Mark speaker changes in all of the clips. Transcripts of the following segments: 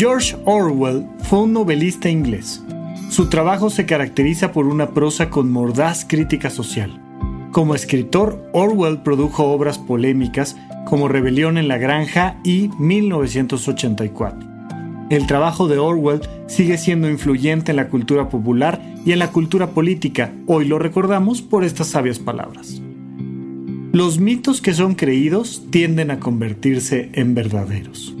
Speaker 1: George Orwell fue un novelista inglés. Su trabajo se caracteriza por una prosa con mordaz crítica social. Como escritor, Orwell produjo obras polémicas como Rebelión en la Granja y 1984. El trabajo de Orwell sigue siendo influyente en la cultura popular y en la cultura política. Hoy lo recordamos por estas sabias palabras. Los mitos que son creídos tienden a convertirse en verdaderos.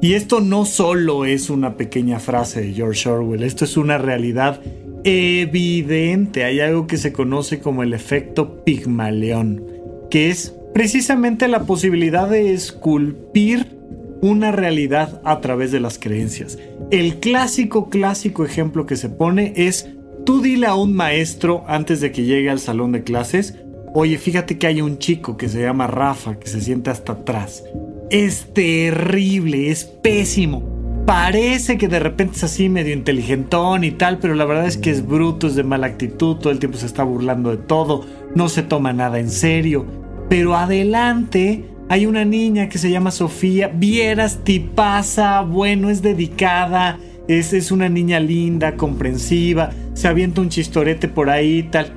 Speaker 1: Y esto no solo es una pequeña frase de George Orwell, esto es una realidad evidente. Hay algo que se conoce como el efecto Pigmaleón, que es precisamente la posibilidad de esculpir una realidad a través de las creencias. El clásico, clásico ejemplo que se pone es, tú dile a un maestro antes de que llegue al salón de clases, oye, fíjate que hay un chico que se llama Rafa, que se siente hasta atrás es terrible, es pésimo. Parece que de repente es así medio inteligentón y tal, pero la verdad es que es bruto, es de mala actitud, todo el tiempo se está burlando de todo, no se toma nada en serio. Pero adelante hay una niña que se llama Sofía, vieras tipaza, bueno, es dedicada, es, es una niña linda, comprensiva, se avienta un chistorete por ahí y tal.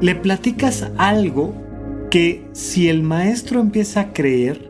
Speaker 1: Le platicas algo que si el maestro empieza a creer,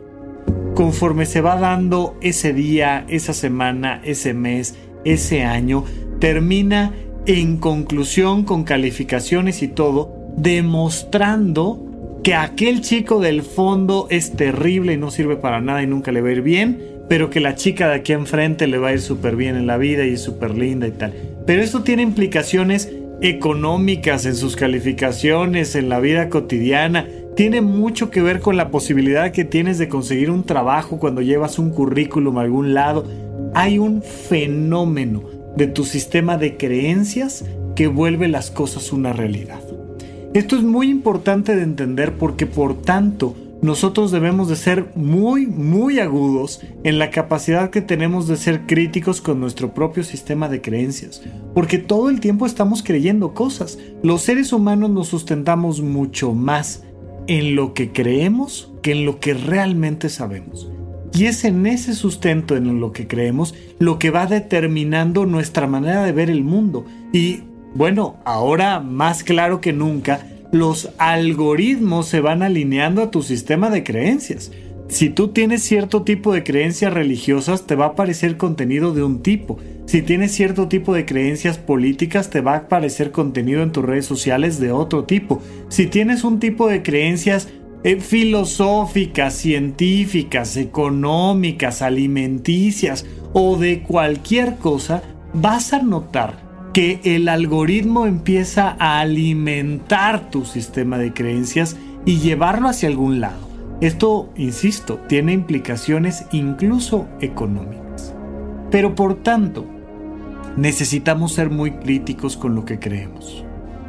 Speaker 1: conforme se va dando ese día, esa semana, ese mes, ese año, termina en conclusión con calificaciones y todo, demostrando que aquel chico del fondo es terrible y no sirve para nada y nunca le va a ir bien, pero que la chica de aquí enfrente le va a ir súper bien en la vida y es súper linda y tal. Pero esto tiene implicaciones económicas en sus calificaciones, en la vida cotidiana, tiene mucho que ver con la posibilidad que tienes de conseguir un trabajo cuando llevas un currículum a algún lado. Hay un fenómeno de tu sistema de creencias que vuelve las cosas una realidad. Esto es muy importante de entender porque por tanto nosotros debemos de ser muy, muy agudos en la capacidad que tenemos de ser críticos con nuestro propio sistema de creencias, porque todo el tiempo estamos creyendo cosas. Los seres humanos nos sustentamos mucho más en lo que creemos que en lo que realmente sabemos. Y es en ese sustento en lo que creemos lo que va determinando nuestra manera de ver el mundo. Y bueno, ahora más claro que nunca, los algoritmos se van alineando a tu sistema de creencias. Si tú tienes cierto tipo de creencias religiosas, te va a aparecer contenido de un tipo. Si tienes cierto tipo de creencias políticas, te va a aparecer contenido en tus redes sociales de otro tipo. Si tienes un tipo de creencias eh, filosóficas, científicas, económicas, alimenticias o de cualquier cosa, vas a notar que el algoritmo empieza a alimentar tu sistema de creencias y llevarlo hacia algún lado. Esto, insisto, tiene implicaciones incluso económicas. Pero por tanto, necesitamos ser muy críticos con lo que creemos.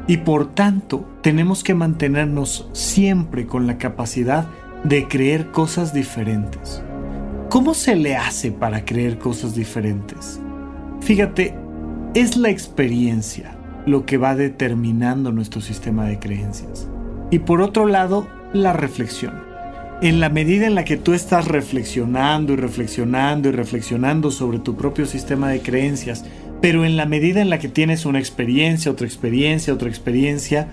Speaker 1: Y por tanto, tenemos que mantenernos siempre con la capacidad de creer cosas diferentes. ¿Cómo se le hace para creer cosas diferentes? Fíjate, Es la experiencia lo que va determinando nuestro sistema de creencias. Y por otro lado, la reflexión. En la medida en la que tú estás reflexionando y reflexionando y reflexionando sobre tu propio sistema de creencias, pero en la medida en la que tienes una experiencia, otra experiencia, otra experiencia,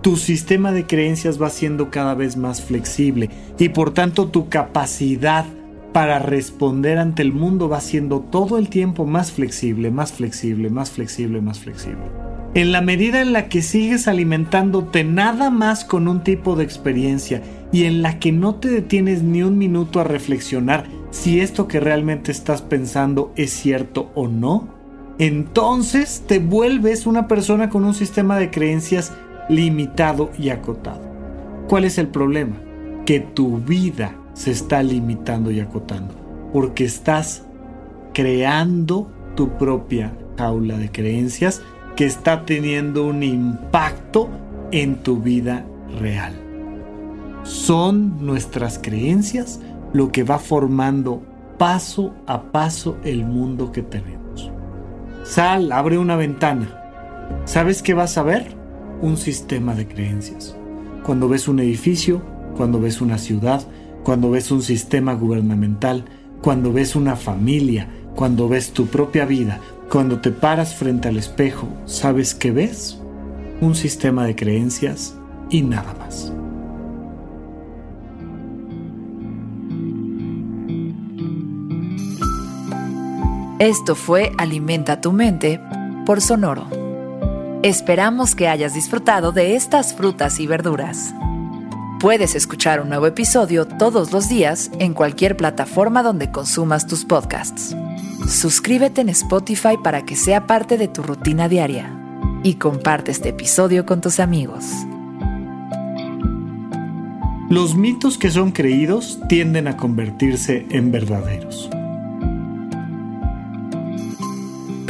Speaker 1: tu sistema de creencias va siendo cada vez más flexible y por tanto tu capacidad para responder ante el mundo va siendo todo el tiempo más flexible, más flexible, más flexible, más flexible. En la medida en la que sigues alimentándote nada más con un tipo de experiencia y en la que no te detienes ni un minuto a reflexionar si esto que realmente estás pensando es cierto o no, entonces te vuelves una persona con un sistema de creencias limitado y acotado. ¿Cuál es el problema? Que tu vida se está limitando y acotando, porque estás creando tu propia jaula de creencias que está teniendo un impacto en tu vida real. Son nuestras creencias lo que va formando paso a paso el mundo que tenemos. Sal, abre una ventana. ¿Sabes qué vas a ver? un sistema de creencias. Cuando ves un edificio, cuando ves una ciudad, cuando ves un sistema gubernamental, cuando ves una familia, cuando ves tu propia vida, cuando te paras frente al espejo, ¿sabes qué ves? Un sistema de creencias y nada más.
Speaker 2: Esto fue Alimenta tu mente por Sonoro. Esperamos que hayas disfrutado de estas frutas y verduras. Puedes escuchar un nuevo episodio todos los días en cualquier plataforma donde consumas tus podcasts. Suscríbete en Spotify para que sea parte de tu rutina diaria y comparte este episodio con tus amigos.
Speaker 1: Los mitos que son creídos tienden a convertirse en verdaderos.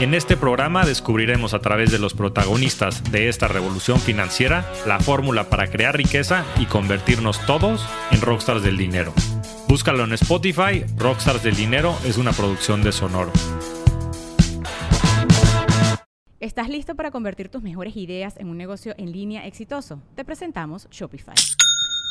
Speaker 3: En este programa descubriremos a través de los protagonistas de esta revolución financiera la fórmula para crear riqueza y convertirnos todos en rockstars del dinero. Búscalo en Spotify, Rockstars del Dinero es una producción de Sonoro.
Speaker 4: ¿Estás listo para convertir tus mejores ideas en un negocio en línea exitoso? Te presentamos Shopify.